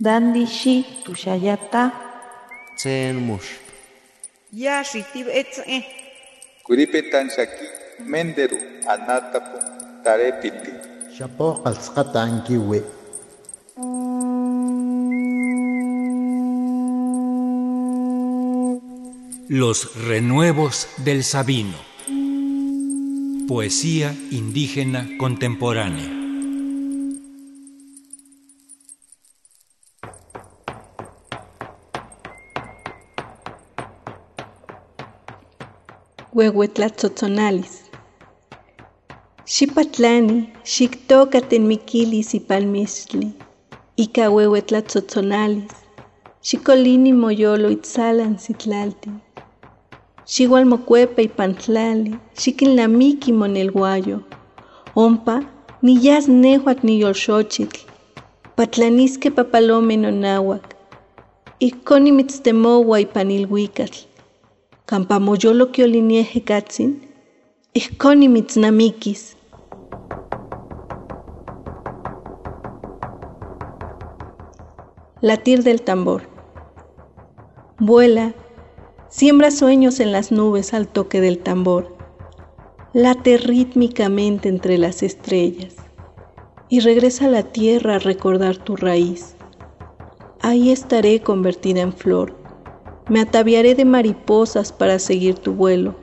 Dandi shi tushayata. Tsen mush. Ya shitib etze. Kuripetan shaki menderu anatapu tarepiti. Shapo qalsqata ankiwi. Los renuevos del Sabino. Poesía indígena contemporánea. Huehuetlatzotzonalis. Xipatlani, xictocaten miquilis y palmistli, ica huehuetlatzotzonalis, xicolini moyolo itzalan sitlalti, xigualmocuepa y pantlali, xiquilnamiqui monelguayo, ompa, niyas nehuac niyolxochitl, patlanisque papalome nonahuac, iconi mitztemoua y panilhuicatl, campamoyolo quiolinieje katzin, iconi mitznamiquis, Latir del tambor. Vuela, siembra sueños en las nubes al toque del tambor. Late rítmicamente entre las estrellas y regresa a la tierra a recordar tu raíz. Ahí estaré convertida en flor. Me ataviaré de mariposas para seguir tu vuelo.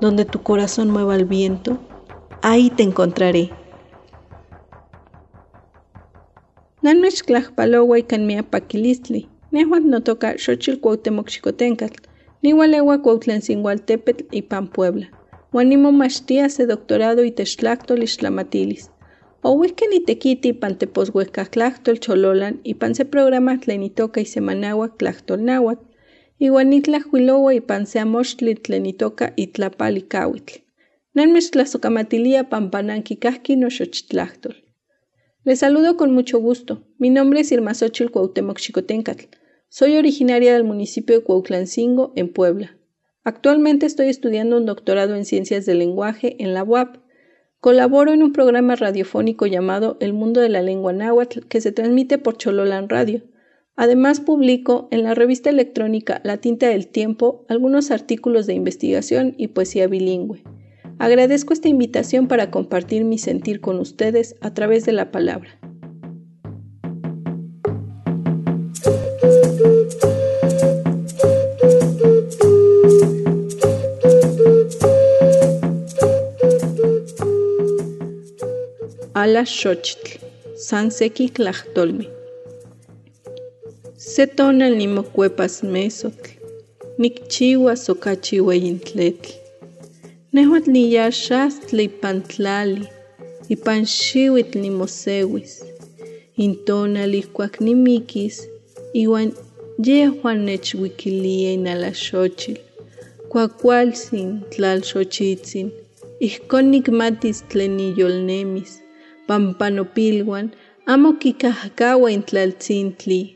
Donde tu corazón mueva el viento, ahí te encontraré. Nanmech tlajpalowa ikan mia pakilistli. Nehuatl no toca xochil cuautemoc xicotencatl. Nihualewa cuautlancinhualtepetl ipan Puebla. Uan nimomachtia se doctorado itextlactol ixtlamatilis. Ouihken itequiti ipan teposhuehcahtlahtol chololan ipan se programa tlen itoka isemanauac tlahtol náhuatl. Iuan nitlahuilowa ipan se amochtli tlen itoka itlapal ikauitl. Nanmech tlasocamatilia pampananquicahqui noxochtlahtol. Les saludo con mucho gusto. Mi nombre es Irma Xochitl Cuauhtémoc. Soy originaria del municipio de Cuautlancingo, en Puebla. Actualmente estoy estudiando un doctorado en Ciencias del Lenguaje en la UAP. Colaboro en un programa radiofónico llamado El Mundo de la Lengua Náhuatl que se transmite por Chololan Radio. Además publico en la revista electrónica La Tinta del Tiempo algunos artículos de investigación y poesía bilingüe. Agradezco esta invitación para compartir mi sentir con ustedes a través de la palabra. Ala Xochitl, Sanseki Tlachtolmi. Setona nimocuepas mesotl, nikchiwa sokachiwa intletl. Nehuatl niyaxastli ipantlali, ipan xiuitl nimosewis. Intonal ihkuak nimikis, iwan yehuan nechwikilia inalaxochil. Kuakualtzin tlalxochitzin, ihkon nikmatis tlen niyolnemis, pampanopilwan amo kikajkawa intlaltzintli.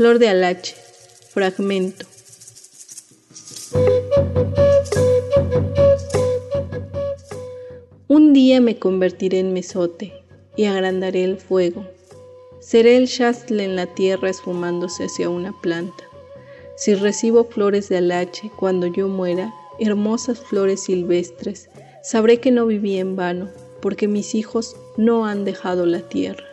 Flor de alache, fragmento. Un día me convertiré en mesote y agrandaré el fuego. Seré el shastle en la tierra esfumándose hacia una planta. Si recibo flores de alache cuando yo muera, hermosas flores silvestres, sabré que no viví en vano, porque mis hijos no han dejado la tierra.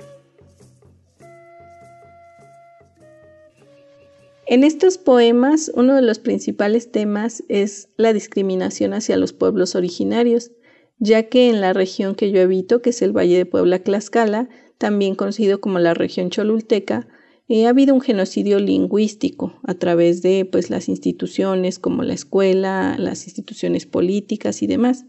En estos poemas, uno de los principales temas es la discriminación hacia los pueblos originarios, ya que en la región que yo habito, que es el Valle de Puebla-Tlaxcala, también conocido como la región cholulteca, eh, ha habido un genocidio lingüístico a través de pues, las instituciones como la escuela, las instituciones políticas y demás.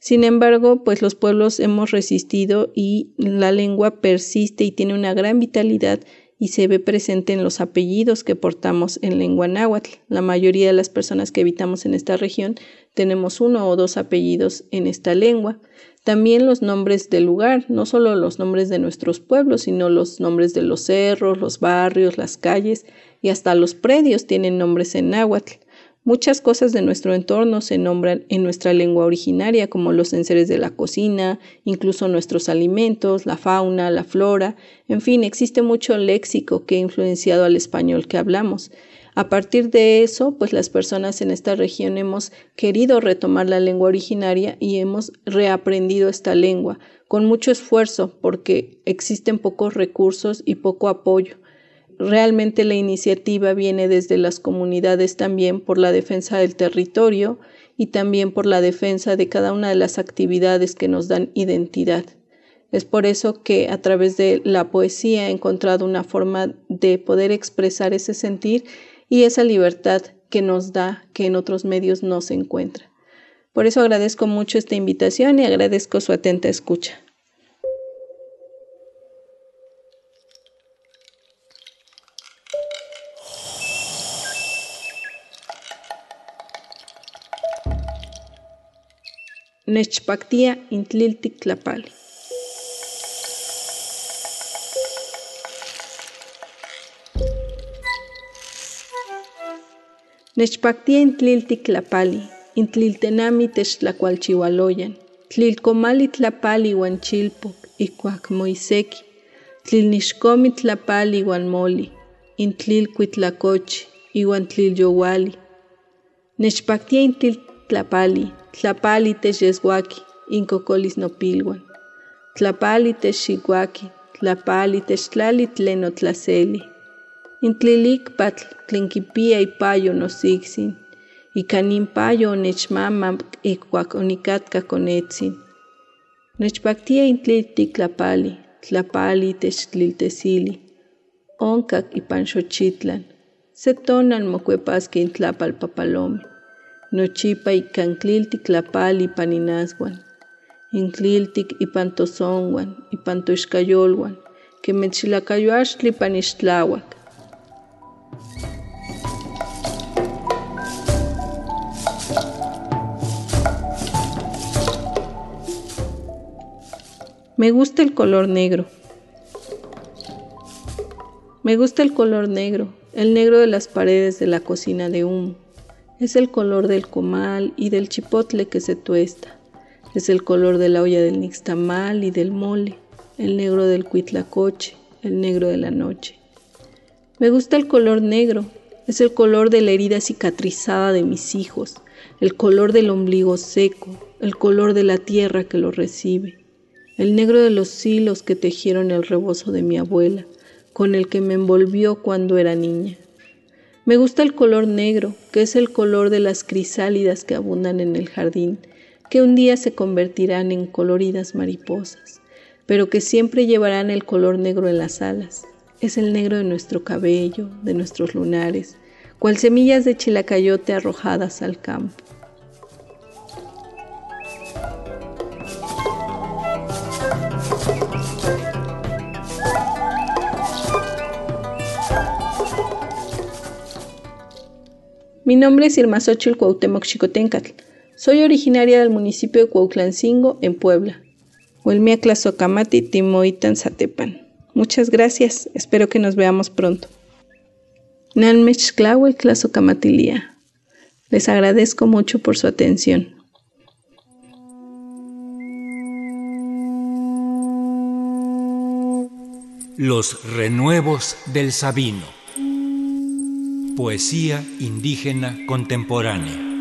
Sin embargo, pues los pueblos hemos resistido y la lengua persiste y tiene una gran vitalidad y se ve presente en los apellidos que portamos en lengua náhuatl. La mayoría de las personas que habitamos en esta región tenemos uno o dos apellidos en esta lengua. También los nombres del lugar, no solo los nombres de nuestros pueblos, sino los nombres de los cerros, los barrios, las calles y hasta los predios tienen nombres en náhuatl. Muchas cosas de nuestro entorno se nombran en nuestra lengua originaria, como los enseres de la cocina, incluso nuestros alimentos, la fauna, la flora, en fin, existe mucho léxico que ha influenciado al español que hablamos. A partir de eso, pues las personas en esta región hemos querido retomar la lengua originaria y hemos reaprendido esta lengua con mucho esfuerzo porque existen pocos recursos y poco apoyo. Realmente la iniciativa viene desde las comunidades también por la defensa del territorio y también por la defensa de cada una de las actividades que nos dan identidad. Es por eso que a través de la poesía he encontrado una forma de poder expresar ese sentir y esa libertad que nos da que en otros medios no se encuentra. Por eso agradezco mucho esta invitación y agradezco su atenta escucha. Nechpactía intliltic tlapali. Nechpactía intliltic tlapali, intliltenami techtlacualchihualoyan, tlilcomali tlapali iuan chilpoc, ikuac moiseki, tlilnixcomi tlapali iuan moli, intlilcuitlacochi, iuan tlilyowali. Nechpactía intlil tlapali, tlapali techyesguaki, incocolis nopilhuan. Tlapali techxicuaki, tlapali techtlali tlen otlaseli. Intlilikpatl tlen kipia ipayo nosiksin, ika nin payo onechmama ikuak onikatka konetzin. Nechpaktia intliltik tlapali, tlapali techtliltesili. Onkak ipan xochitlan, se tonan mokuepaski intlapal papalomi nochipa ikantliltik tlapali ipan inaswan, intliltik ipan tosonwan, ipan toixkayolwan, kemechilakayoaxtli ipan ixtlauak. Me gusta el color negro. Me gusta el color negro, el negro de las paredes de la cocina de humo. Es el color del comal y del chipotle que se tuesta. Es el color de la olla del nixtamal y del mole, el negro del cuitlacoche, el negro de la noche. Me gusta el color negro, es el color de la herida cicatrizada de mis hijos, el color del ombligo seco, el color de la tierra que lo recibe, el negro de los hilos que tejieron el rebozo de mi abuela, con el que me envolvió cuando era niña. Me gusta el color negro, que es el color de las crisálidas que abundan en el jardín, que un día se convertirán en coloridas mariposas, pero que siempre llevarán el color negro en las alas. Es el negro de nuestro cabello, de nuestros lunares, cual semillas de chilacayote arrojadas al campo. Mi nombre es Irma Xochitl Cuauhtémoc Xicotencatl. Soy originaria del municipio de Cuautlancingo, en Puebla. Huelmia Tlazocamati, Timoitan, Zatepan. Muchas gracias. Espero que nos veamos pronto. Nanmechclawe Tlazocamatilia. Les agradezco mucho por su atención. Los renuevos del Sabino. Poesía indígena contemporánea.